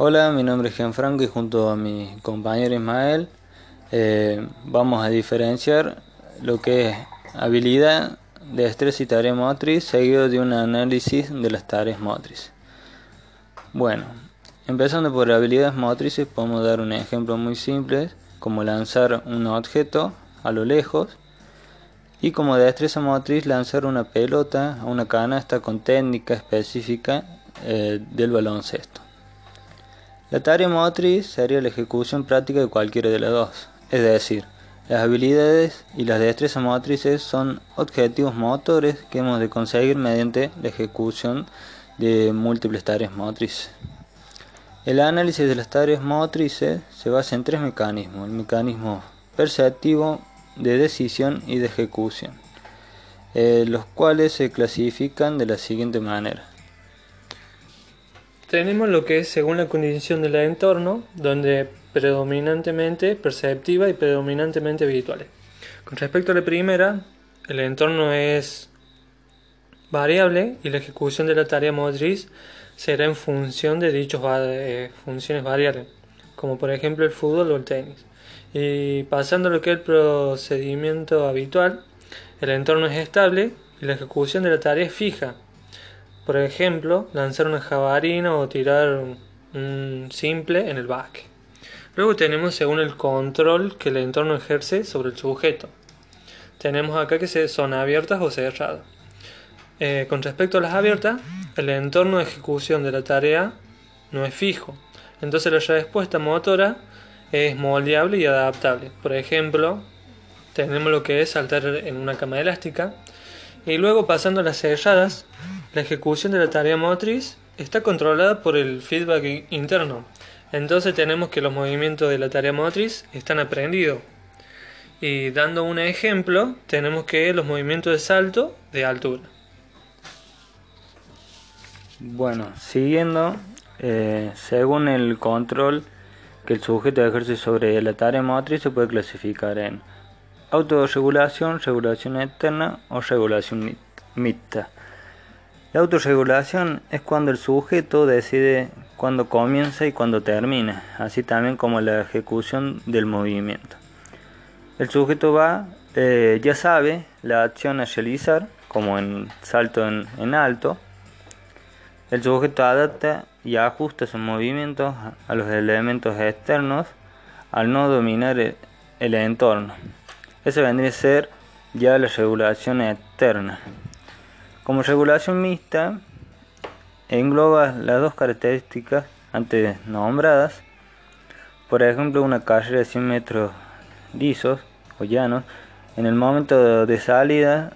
Hola, mi nombre es Gianfranco y junto a mi compañero Ismael eh, vamos a diferenciar lo que es habilidad, destreza y tarea motriz seguido de un análisis de las tareas motrices. Bueno, empezando por habilidades motrices podemos dar un ejemplo muy simple como lanzar un objeto a lo lejos y como destreza motriz lanzar una pelota a una canasta con técnica específica eh, del baloncesto. La tarea motriz sería la ejecución práctica de cualquiera de las dos, es decir, las habilidades y las destrezas motrices son objetivos motores que hemos de conseguir mediante la ejecución de múltiples tareas motrices. El análisis de las tareas motrices se basa en tres mecanismos, el mecanismo perceptivo, de decisión y de ejecución, eh, los cuales se clasifican de la siguiente manera. Tenemos lo que es según la condición del entorno, donde predominantemente perceptiva y predominantemente visuales. Con respecto a la primera, el entorno es variable y la ejecución de la tarea motriz será en función de dichas funciones variables, como por ejemplo el fútbol o el tenis. Y pasando a lo que es el procedimiento habitual, el entorno es estable y la ejecución de la tarea es fija, por ejemplo, lanzar una jabalina o tirar un simple en el básquet. Luego tenemos según el control que el entorno ejerce sobre el sujeto. Tenemos acá que son abiertas o cerradas. Eh, con respecto a las abiertas, el entorno de ejecución de la tarea no es fijo. Entonces la respuesta motora es moldeable y adaptable. Por ejemplo, tenemos lo que es saltar en una cama elástica. Y luego pasando a las cerradas, la ejecución de la tarea motriz está controlada por el feedback interno. Entonces tenemos que los movimientos de la tarea motriz están aprendidos. Y dando un ejemplo, tenemos que los movimientos de salto de altura. Bueno, siguiendo, eh, según el control que el sujeto ejerce sobre la tarea motriz, se puede clasificar en autorregulación, regulación externa o regulación mixta. La autorregulación es cuando el sujeto decide cuándo comienza y cuándo termina, así también como la ejecución del movimiento. El sujeto va, eh, ya sabe la acción a realizar, como en salto en, alto. El sujeto adapta y ajusta sus movimientos a los elementos externos al no dominar el, el entorno. Eso vendría a ser ya la regulación externa. Como regulación mixta, engloba las dos características antes nombradas. Por ejemplo, una carrera de 100 metros lisos o llanos, en el momento de salida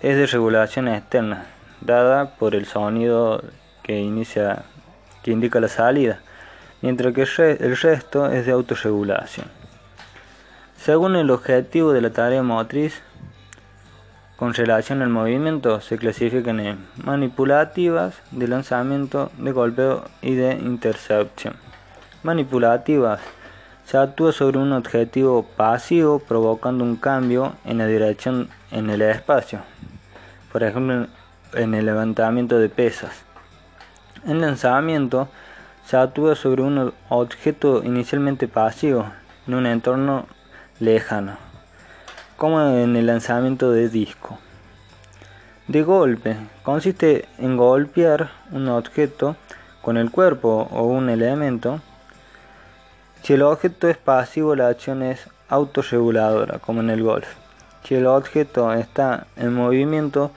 es de regulación externa, dada por el sonido que inicia que indica la salida, mientras que el resto es de autorregulación. Según el objetivo de la tarea motriz, con relación al movimiento se clasifican en manipulativas, de lanzamiento, de golpeo y de intercepción. Manipulativas se actúa sobre un objetivo pasivo provocando un cambio en la dirección en el espacio, por ejemplo en el levantamiento de pesas. En lanzamiento se actúa sobre un objeto inicialmente pasivo en un entorno lejano como en el lanzamiento de disco. De golpe consiste en golpear un objeto con el cuerpo o un elemento. Si el objeto es pasivo, la acción es autorreguladora, como en el golf. Si el objeto está en movimiento,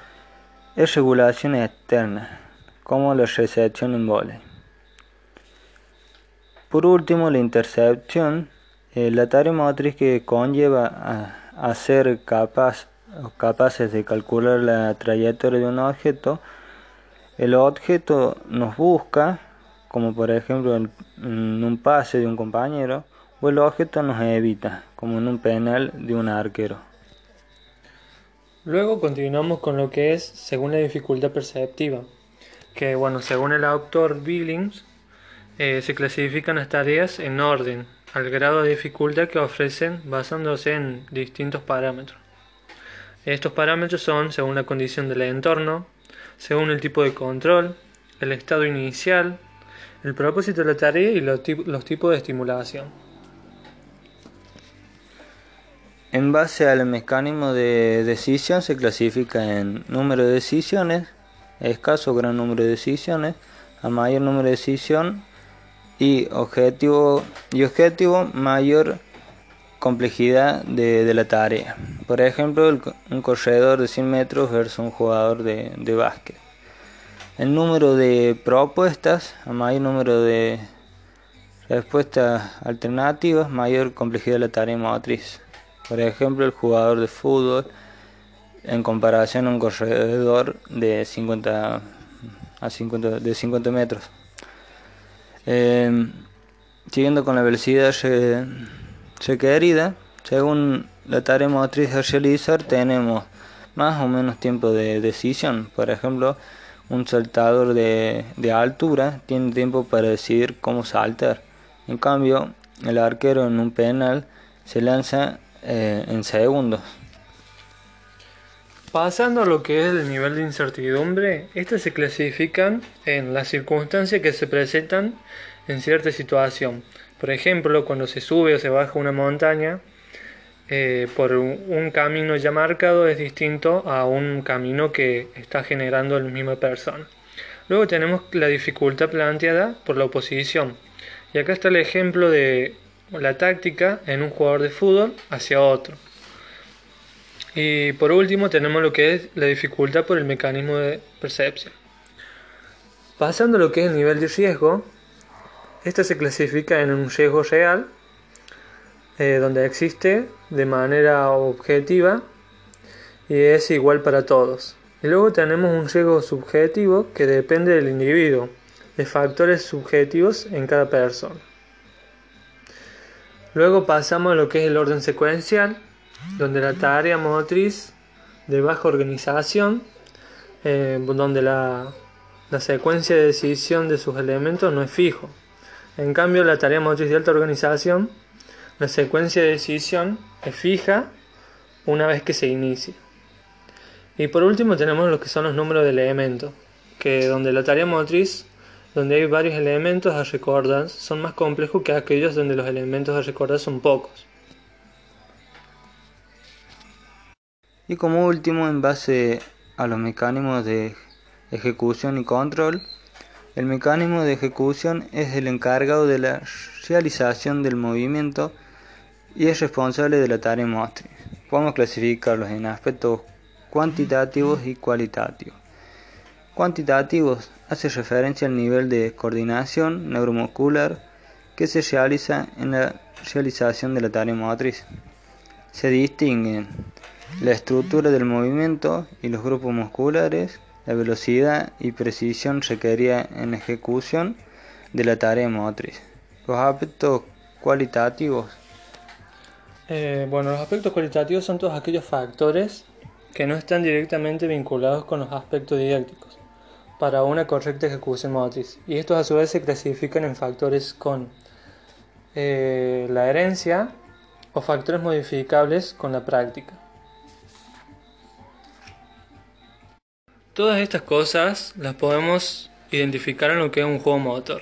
es regulación externa, como la recepción en volei. Por último, la intercepción, eh, la tarea motriz que conlleva a a ser capaz, capaces de calcular la trayectoria de un objeto, el objeto nos busca, como por ejemplo en, un pase de un compañero, o el objeto nos evita, como en un penal de un arquero. Luego continuamos con lo que es según la dificultad perceptiva, que bueno, según el autor Billings, eh, se clasifican las tareas en orden, al grado de dificultad que ofrecen basándose en distintos parámetros. Estos parámetros son según la condición del entorno, según el tipo de control, el estado inicial, el propósito de la tarea y los, tipos de estimulación. En base al mecanismo de decisión se clasifica en número de decisiones, escaso o gran número de decisiones, a mayor número de decisión y objetivo y objetivo mayor complejidad de, la tarea. Por ejemplo, un corredor de 100 metros versus un jugador de, de básquet. El número de propuestas, a mayor número de respuestas alternativas, mayor complejidad de la tarea motriz. Por ejemplo, el jugador de fútbol en comparación a un corredor de 50 a 50, de 50 metros. Eh, siguiendo con la velocidad requerida, según la tarea motriz a realizar, tenemos más o menos tiempo de decisión. Por ejemplo, un saltador de, altura tiene tiempo para decidir cómo saltar. En cambio, el arquero en un penal se lanza eh, en segundos. Pasando a lo que es el nivel de incertidumbre, estas se clasifican en las circunstancias que se presentan en cierta situación. Por ejemplo, cuando se sube o se baja una montaña eh, por un, camino ya marcado es distinto a un camino que está generando la misma persona. Luego tenemos la dificultad planteada por la oposición. Y acá está el ejemplo de la táctica en un jugador de fútbol hacia otro. Y por último tenemos lo que es la dificultad por el mecanismo de percepción. Pasando a lo que es el nivel de riesgo, este se clasifica en un riesgo real, eh, donde existe de manera objetiva y es igual para todos. Y luego tenemos un riesgo subjetivo que depende del individuo, de factores subjetivos en cada persona. Luego pasamos a lo que es el orden secuencial, donde la tarea motriz de baja organización, eh, donde la, la secuencia de decisión de sus elementos no es fijo. En cambio, la tarea motriz de alta organización, la secuencia de decisión es fija una vez que se inicia. Y por último tenemos lo que son los números de elementos, que donde la tarea motriz, donde hay varios elementos a recordar, son más complejos que aquellos donde los elementos a recordar son pocos. Y como último, en base a los mecanismos de ejecución y control, el mecanismo de ejecución es el encargado de la realización del movimiento y es responsable de la tarea motriz. Podemos clasificarlos en aspectos cuantitativos y cualitativos. Cuantitativos hace referencia al nivel de coordinación neuromuscular que se realiza en la realización de la tarea motriz. Se distinguen la estructura del movimiento y los grupos musculares, la velocidad y precisión requerida en ejecución de la tarea motriz. Los aspectos cualitativos. Eh, bueno, los aspectos cualitativos son todos aquellos factores que no están directamente vinculados con los aspectos didácticos para una correcta ejecución motriz. Y estos a su vez se clasifican en factores con eh, la herencia o factores modificables con la práctica. Todas estas cosas las podemos identificar en lo que es un juego motor.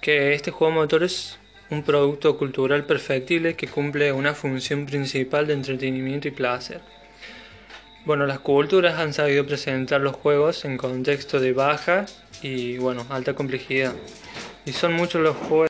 Que este juego motor es un producto cultural perfectible que cumple una función principal de entretenimiento y placer. Bueno, las culturas han sabido presentar los juegos en contexto de baja y bueno, alta complejidad. Y son muchos los juegos